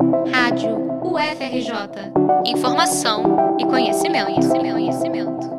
Rádio UFRJ. Informação e conhecimento, conhecimento, conhecimento.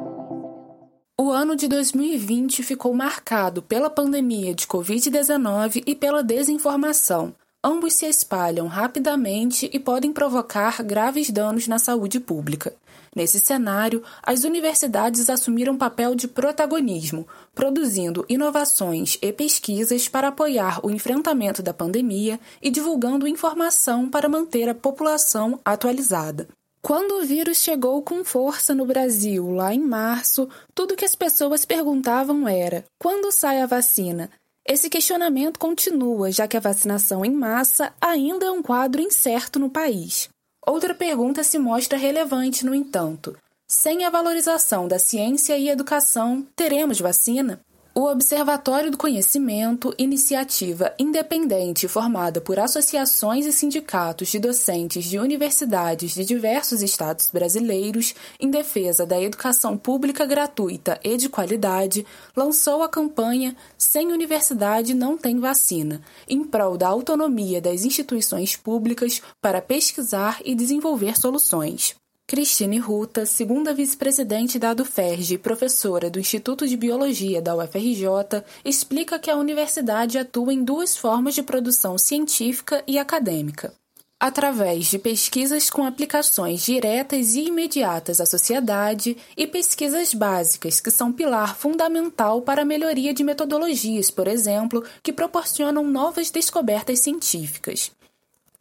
O ano de 2020 ficou marcado pela pandemia de Covid-19 e pela desinformação. Ambos se espalham rapidamente e podem provocar graves danos na saúde pública. Nesse cenário, as universidades assumiram papel de protagonismo, produzindo inovações e pesquisas para apoiar o enfrentamento da pandemia e divulgando informação para manter a população atualizada. Quando o vírus chegou com força no Brasil, lá em março, tudo que as pessoas perguntavam era: quando sai a vacina? Esse questionamento continua, já que a vacinação em massa ainda é um quadro incerto no país. Outra pergunta se mostra relevante, no entanto: sem a valorização da ciência e educação, teremos vacina? O Observatório do Conhecimento, iniciativa independente formada por associações e sindicatos de docentes de universidades de diversos estados brasileiros em defesa da educação pública gratuita e de qualidade, lançou a campanha Sem Universidade Não Tem Vacina, em prol da autonomia das instituições públicas para pesquisar e desenvolver soluções. Cristine Ruta, segunda vice-presidente da ADUFERJ e professora do Instituto de Biologia da UFRJ, explica que a universidade atua em duas formas de produção científica e acadêmica. Através de pesquisas com aplicações diretas e imediatas à sociedade e pesquisas básicas, que são pilar fundamental para a melhoria de metodologias, por exemplo, que proporcionam novas descobertas científicas.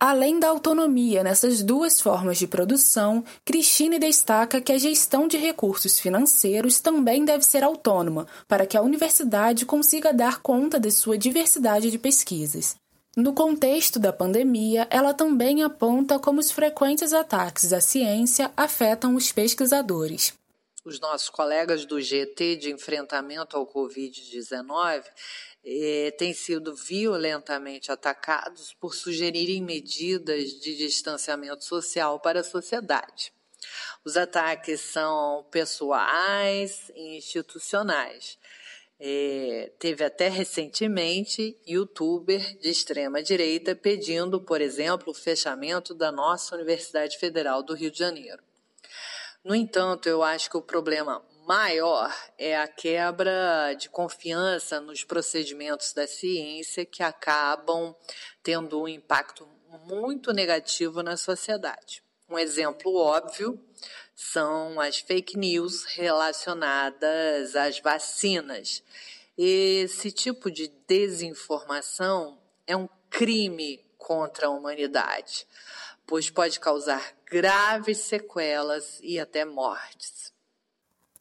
Além da autonomia nessas duas formas de produção, Cristine destaca que a gestão de recursos financeiros também deve ser autônoma, para que a universidade consiga dar conta de sua diversidade de pesquisas. No contexto da pandemia, ela também aponta como os frequentes ataques à ciência afetam os pesquisadores. Os nossos colegas do GT de enfrentamento ao Covid-19 eh, têm sido violentamente atacados por sugerirem medidas de distanciamento social para a sociedade. Os ataques são pessoais e institucionais. É, teve até recentemente youtuber de extrema direita pedindo, por exemplo, o fechamento da nossa Universidade Federal do Rio de Janeiro. No entanto, eu acho que o problema maior é a quebra de confiança nos procedimentos da ciência que acabam tendo um impacto muito negativo na sociedade. Um exemplo óbvio são as fake news relacionadas às vacinas. Esse tipo de desinformação é um crime contra a humanidade, pois pode causar graves sequelas e até mortes.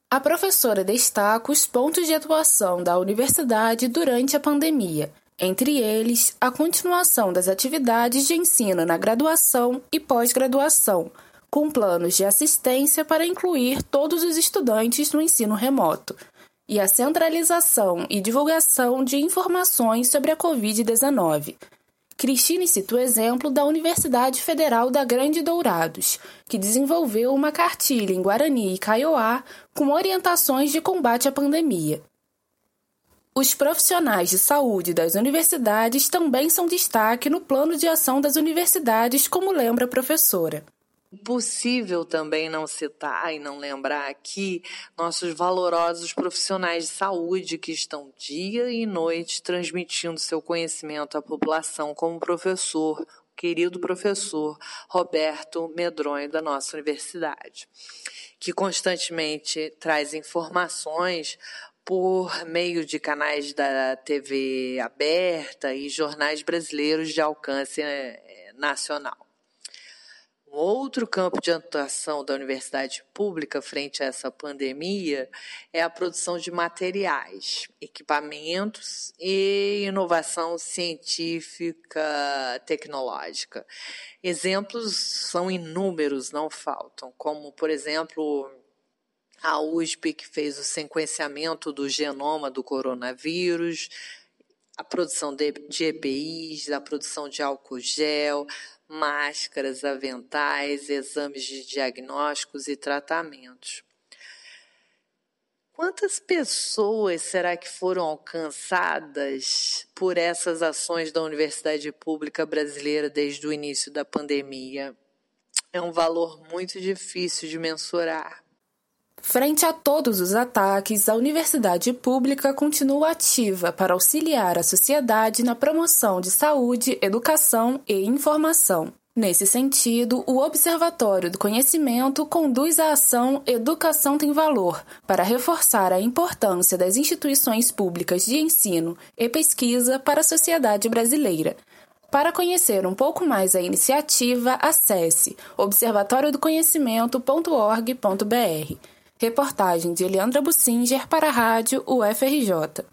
A professora destaca os pontos de atuação da universidade durante a pandemia, entre eles a continuação das atividades de ensino na graduação e pós-graduação, com planos de assistência para incluir todos os estudantes no ensino remoto, e a centralização e divulgação de informações sobre a Covid-19, Cristine cita o exemplo da Universidade Federal da Grande Dourados, que desenvolveu uma cartilha em Guarani e Kaiowá com orientações de combate à pandemia. Os profissionais de saúde das universidades também são destaque no plano de ação das universidades, como lembra a professora. Impossível também não citar e não lembrar aqui nossos valorosos profissionais de saúde que estão dia e noite transmitindo seu conhecimento à população, como o professor, o querido professor Roberto Medronho da nossa universidade, que constantemente traz informações por meio de canais da TV aberta e jornais brasileiros de alcance eh, nacional. Um outro campo de atuação da universidade pública frente a essa pandemia é a produção de materiais, equipamentos e inovação científica tecnológica. Exemplos são inúmeros, não faltam, como, por exemplo, a USP, que fez o sequenciamento do genoma do coronavírus, a produção de, de EPIs, a produção de álcool gel, máscaras, aventais, exames de diagnósticos e tratamentos. Quantas pessoas será que foram alcançadas por essas ações da Universidade Pública Brasileira desde o início da pandemia? É um valor muito difícil de mensurar. Frente a todos os ataques, a universidade pública continua ativa para auxiliar a sociedade na promoção de saúde, educação e informação. Nesse sentido, o Observatório do Conhecimento conduz a ação Educação tem Valor para reforçar a importância das instituições públicas de ensino e pesquisa para a sociedade brasileira. Para conhecer um pouco mais a iniciativa, acesse observatoriodoconhecimento.org.br. Reportagem de Eliandra Bussinger para a Rádio UFRJ.